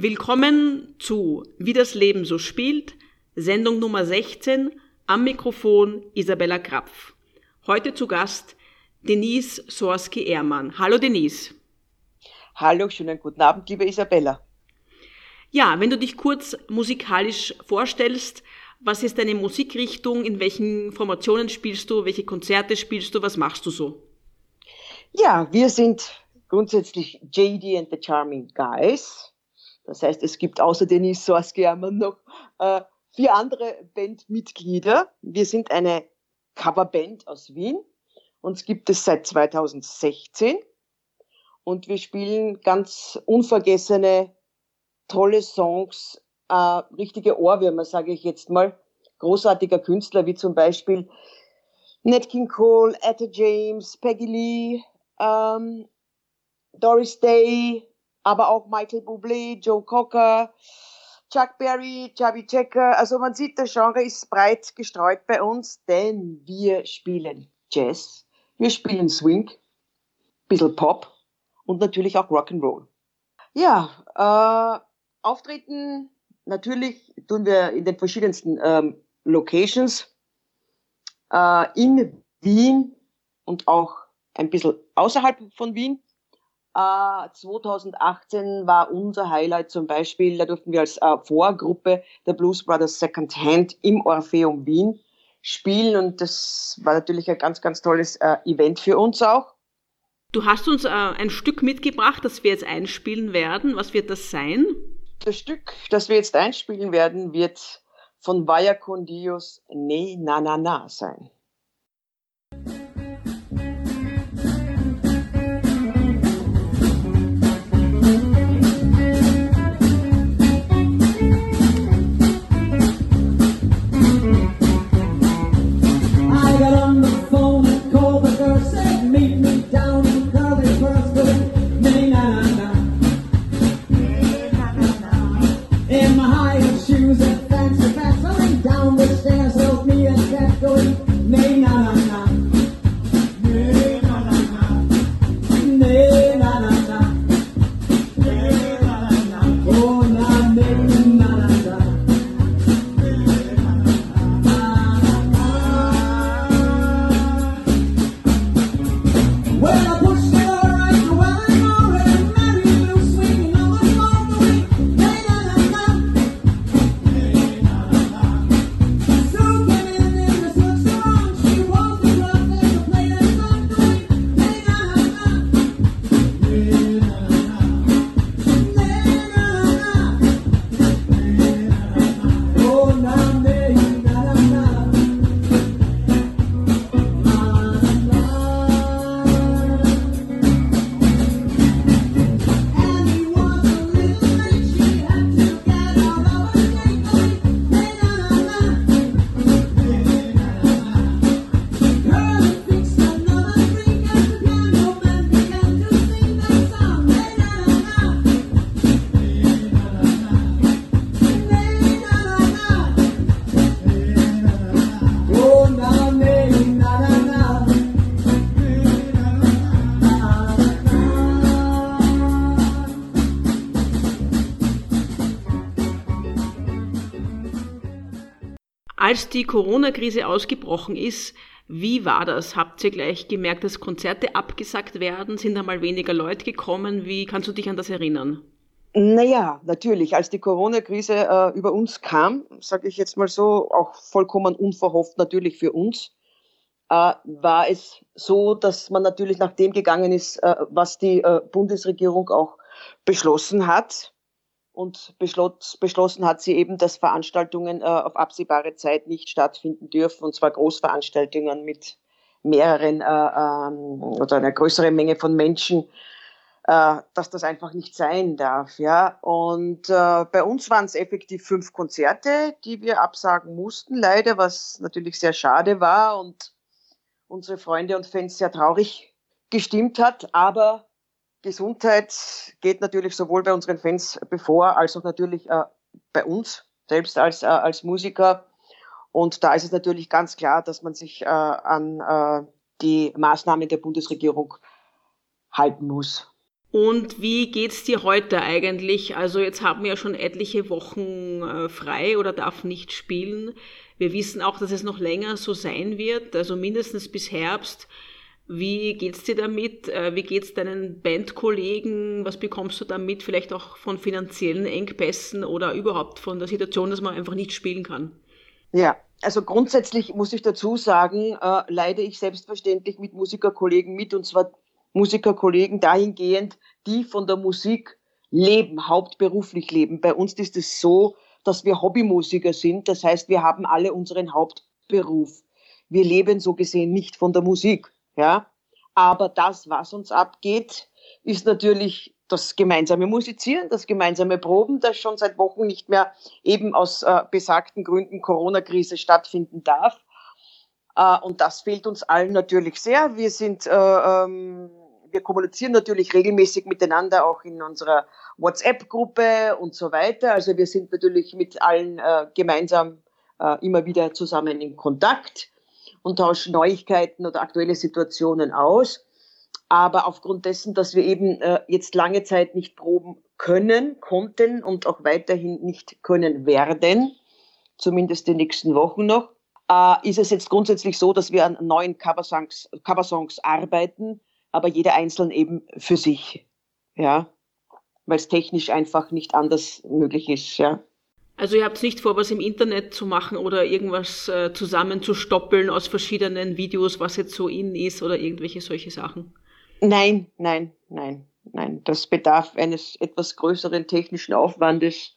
Willkommen zu Wie das Leben so spielt, Sendung Nummer 16, am Mikrofon Isabella Krapf. Heute zu Gast Denise Sorski-Ehrmann. Hallo Denise. Hallo, schönen guten Abend, liebe Isabella. Ja, wenn du dich kurz musikalisch vorstellst, was ist deine Musikrichtung, in welchen Formationen spielst du, welche Konzerte spielst du, was machst du so? Ja, wir sind grundsätzlich JD and the Charming Guys. Das heißt, es gibt außer Denise Sorski-Ehrmann noch äh, vier andere Bandmitglieder. Wir sind eine Coverband aus Wien. Uns gibt es seit 2016 und wir spielen ganz unvergessene, tolle Songs, äh, richtige Ohrwürmer, sage ich jetzt mal, großartiger Künstler wie zum Beispiel Nat King Cole, Etta James, Peggy Lee, ähm, Doris Day, aber auch Michael Bublé, Joe Cocker, Chuck Berry, Chubby Checker. Also man sieht, das Genre ist breit gestreut bei uns, denn wir spielen Jazz, wir spielen Swing, bisschen Pop und natürlich auch Rock'n'Roll. Ja, äh, auftreten natürlich tun wir in den verschiedensten ähm, Locations äh, in Wien und auch ein bisschen außerhalb von Wien. 2018 äh, war unser Highlight zum Beispiel, da durften wir als äh, Vorgruppe der Blues Brothers Second Hand im Orpheum Wien spielen und das war natürlich ein ganz, ganz tolles äh, Event für uns auch. Du hast uns äh, ein Stück mitgebracht, das wir jetzt einspielen werden. Was wird das sein? Das Stück, das wir jetzt einspielen werden, wird von Vaya con Dios Ne Na Na Na sein. that's going Als die Corona-Krise ausgebrochen ist, wie war das? Habt ihr gleich gemerkt, dass Konzerte abgesagt werden? Sind da mal weniger Leute gekommen? Wie kannst du dich an das erinnern? Naja, natürlich. Als die Corona-Krise äh, über uns kam, sage ich jetzt mal so, auch vollkommen unverhofft natürlich für uns, äh, war es so, dass man natürlich nach dem gegangen ist, äh, was die äh, Bundesregierung auch beschlossen hat und beschlossen hat sie eben, dass Veranstaltungen äh, auf absehbare Zeit nicht stattfinden dürfen, und zwar Großveranstaltungen mit mehreren äh, ähm, oder einer größeren Menge von Menschen, äh, dass das einfach nicht sein darf. Ja? Und äh, bei uns waren es effektiv fünf Konzerte, die wir absagen mussten, leider, was natürlich sehr schade war und unsere Freunde und Fans sehr traurig gestimmt hat, aber Gesundheit geht natürlich sowohl bei unseren Fans bevor, als auch natürlich äh, bei uns selbst als, äh, als Musiker. Und da ist es natürlich ganz klar, dass man sich äh, an äh, die Maßnahmen der Bundesregierung halten muss. Und wie geht's dir heute eigentlich? Also jetzt haben wir ja schon etliche Wochen äh, frei oder darf nicht spielen. Wir wissen auch, dass es noch länger so sein wird, also mindestens bis Herbst. Wie geht's dir damit? Äh, wie geht's deinen Bandkollegen? Was bekommst du damit? Vielleicht auch von finanziellen Engpässen oder überhaupt von der Situation, dass man einfach nicht spielen kann? Ja, also grundsätzlich muss ich dazu sagen, äh, leide ich selbstverständlich mit Musikerkollegen mit und zwar Musikerkollegen dahingehend, die von der Musik leben, hauptberuflich leben. Bei uns ist es so, dass wir Hobbymusiker sind. Das heißt, wir haben alle unseren Hauptberuf. Wir leben so gesehen nicht von der Musik, ja. Aber das, was uns abgeht, ist natürlich das gemeinsame Musizieren, das gemeinsame Proben, das schon seit Wochen nicht mehr eben aus äh, besagten Gründen Corona-Krise stattfinden darf. Äh, und das fehlt uns allen natürlich sehr. Wir sind äh, ähm, wir kommunizieren natürlich regelmäßig miteinander, auch in unserer WhatsApp-Gruppe und so weiter. Also wir sind natürlich mit allen äh, gemeinsam äh, immer wieder zusammen in Kontakt und tauschen Neuigkeiten oder aktuelle Situationen aus. Aber aufgrund dessen, dass wir eben äh, jetzt lange Zeit nicht proben können, konnten und auch weiterhin nicht können werden, zumindest die nächsten Wochen noch, äh, ist es jetzt grundsätzlich so, dass wir an neuen Coversongs, Coversongs arbeiten, aber jeder einzeln eben für sich, ja, weil es technisch einfach nicht anders möglich ist, ja. Also ihr habt nicht vor, was im Internet zu machen oder irgendwas äh, zusammenzustoppeln aus verschiedenen Videos, was jetzt so in ist oder irgendwelche solche Sachen? Nein, nein, nein, nein. Das bedarf eines etwas größeren technischen Aufwandes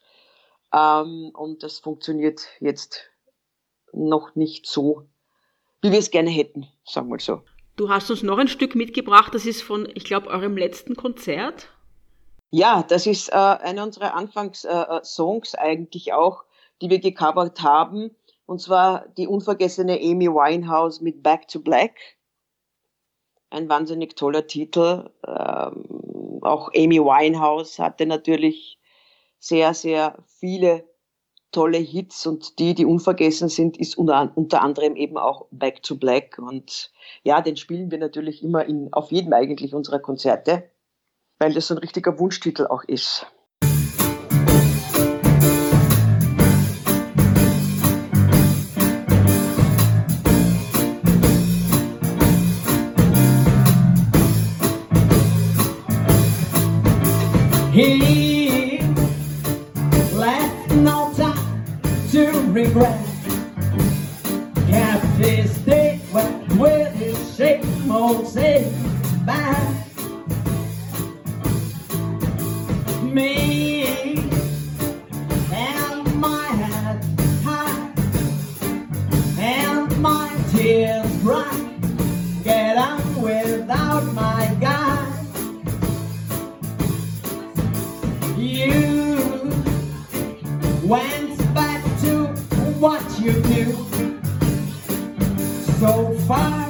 ähm, und das funktioniert jetzt noch nicht so, wie wir es gerne hätten, sagen wir so. Du hast uns noch ein Stück mitgebracht, das ist von, ich glaube, eurem letzten Konzert. Ja, das ist äh, einer unserer Anfangssongs äh, eigentlich auch, die wir gecovert haben. Und zwar die unvergessene Amy Winehouse mit Back to Black. Ein wahnsinnig toller Titel. Ähm, auch Amy Winehouse hatte natürlich sehr, sehr viele tolle Hits und die, die unvergessen sind, ist unter, unter anderem eben auch Back to Black. Und ja, den spielen wir natürlich immer in, auf jedem eigentlich unserer Konzerte, weil das ein richtiger Wunschtitel auch ist. He left no time to regret. Kept his date with his same old say bye. You knew. So far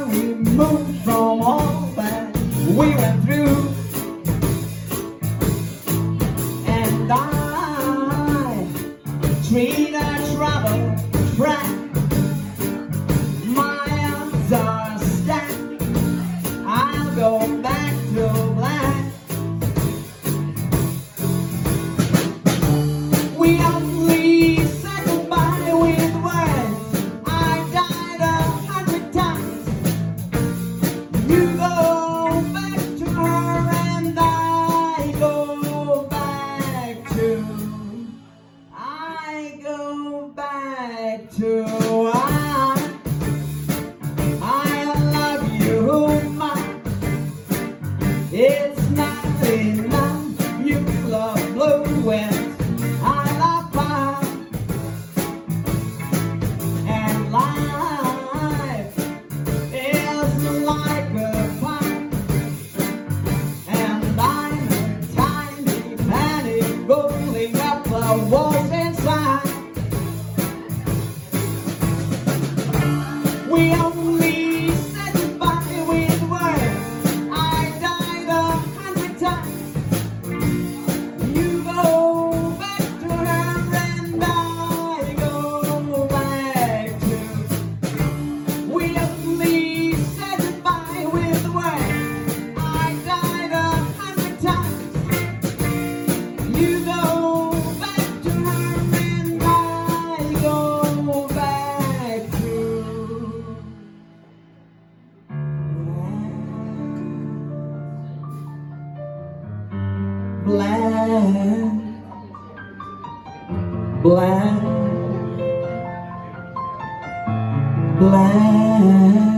black.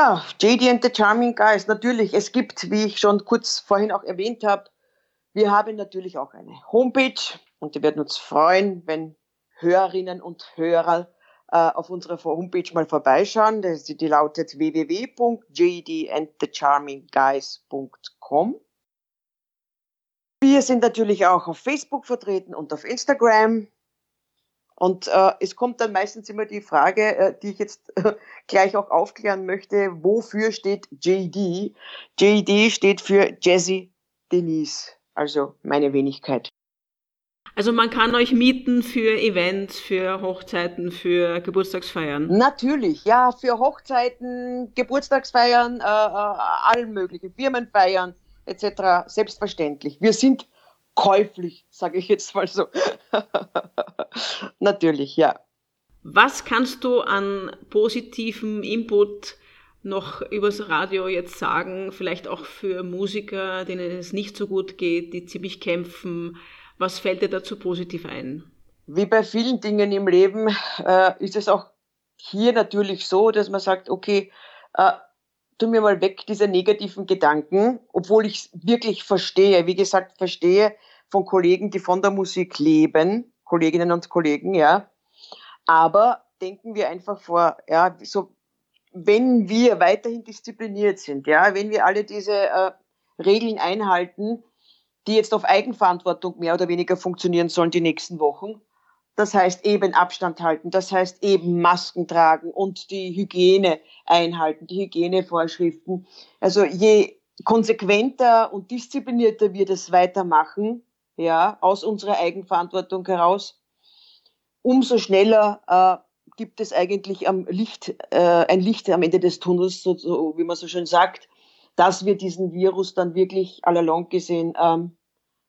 Ja, JD and the Charming Guys, natürlich. Es gibt, wie ich schon kurz vorhin auch erwähnt habe, wir haben natürlich auch eine Homepage und wir werden uns freuen, wenn Hörerinnen und Hörer äh, auf unserer Homepage mal vorbeischauen. Die, die lautet www.jdandthecharmingguys.com. Wir sind natürlich auch auf Facebook vertreten und auf Instagram. Und äh, es kommt dann meistens immer die Frage, äh, die ich jetzt äh, gleich auch aufklären möchte, wofür steht JD? JD steht für Jazzy Denise, also meine Wenigkeit. Also man kann euch mieten für Events, für Hochzeiten, für Geburtstagsfeiern. Natürlich, ja, für Hochzeiten, Geburtstagsfeiern, äh, äh, allen möglichen, Firmenfeiern etc. Selbstverständlich. Wir sind käuflich, sage ich jetzt mal so. Natürlich, ja. Was kannst du an positivem Input noch übers Radio jetzt sagen, vielleicht auch für Musiker, denen es nicht so gut geht, die ziemlich kämpfen? Was fällt dir dazu positiv ein? Wie bei vielen Dingen im Leben äh, ist es auch hier natürlich so, dass man sagt, okay, äh, tu mir mal weg diese negativen Gedanken, obwohl ich wirklich verstehe, wie gesagt, verstehe von Kollegen, die von der Musik leben, Kolleginnen und Kollegen, ja. Aber denken wir einfach vor, ja, so, wenn wir weiterhin diszipliniert sind, ja, wenn wir alle diese äh, Regeln einhalten, die jetzt auf Eigenverantwortung mehr oder weniger funktionieren sollen die nächsten Wochen, das heißt eben Abstand halten, das heißt eben Masken tragen und die Hygiene einhalten, die Hygienevorschriften. Also je konsequenter und disziplinierter wir das weitermachen, ja, aus unserer Eigenverantwortung heraus, umso schneller äh, gibt es eigentlich am Licht, äh, ein Licht am Ende des Tunnels, so, so, wie man so schön sagt, dass wir diesen Virus dann wirklich allalong gesehen ähm,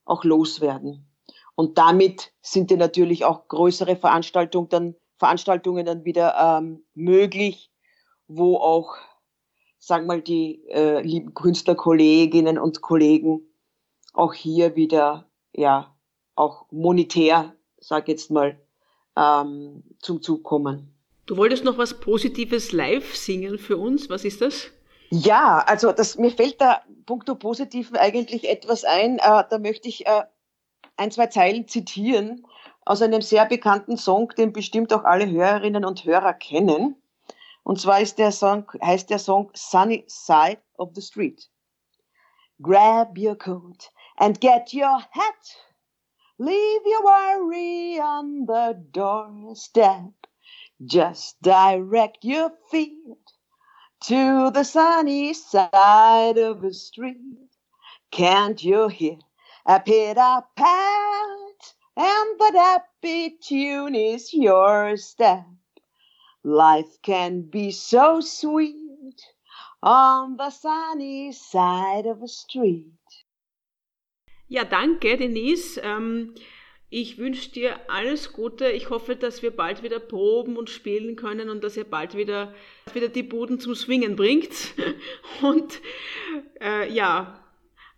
auch loswerden. Und damit sind ja natürlich auch größere Veranstaltungen dann, Veranstaltungen dann wieder ähm, möglich, wo auch, sagen wir mal, die äh, lieben Künstlerkolleginnen und Kollegen auch hier wieder, ja, auch monetär, sag jetzt mal, ähm, zum Zug kommen. Du wolltest noch was Positives live singen für uns. Was ist das? Ja, also das, mir fällt da punkto Positiven eigentlich etwas ein. Äh, da möchte ich äh, ein, zwei Zeilen zitieren aus einem sehr bekannten Song, den bestimmt auch alle Hörerinnen und Hörer kennen. Und zwar ist der Song, heißt der Song Sunny Side of the Street. Grab your coat and get your hat. Leave your worry on the doorstep. Just direct your feet to the sunny side of the street. Can't you hear A pit a pat, and that happy tune is your step. Life can be so sweet on the sunny side of a street. Ja, danke, Denise. Ähm, ich wünsche dir alles Gute. Ich hoffe, dass wir bald wieder proben und spielen können und dass ihr bald wieder, wieder die Buden zum Swingen bringt. Und äh, ja,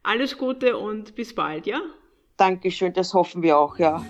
alles Gute und bis bald, ja? Dankeschön, das hoffen wir auch, ja.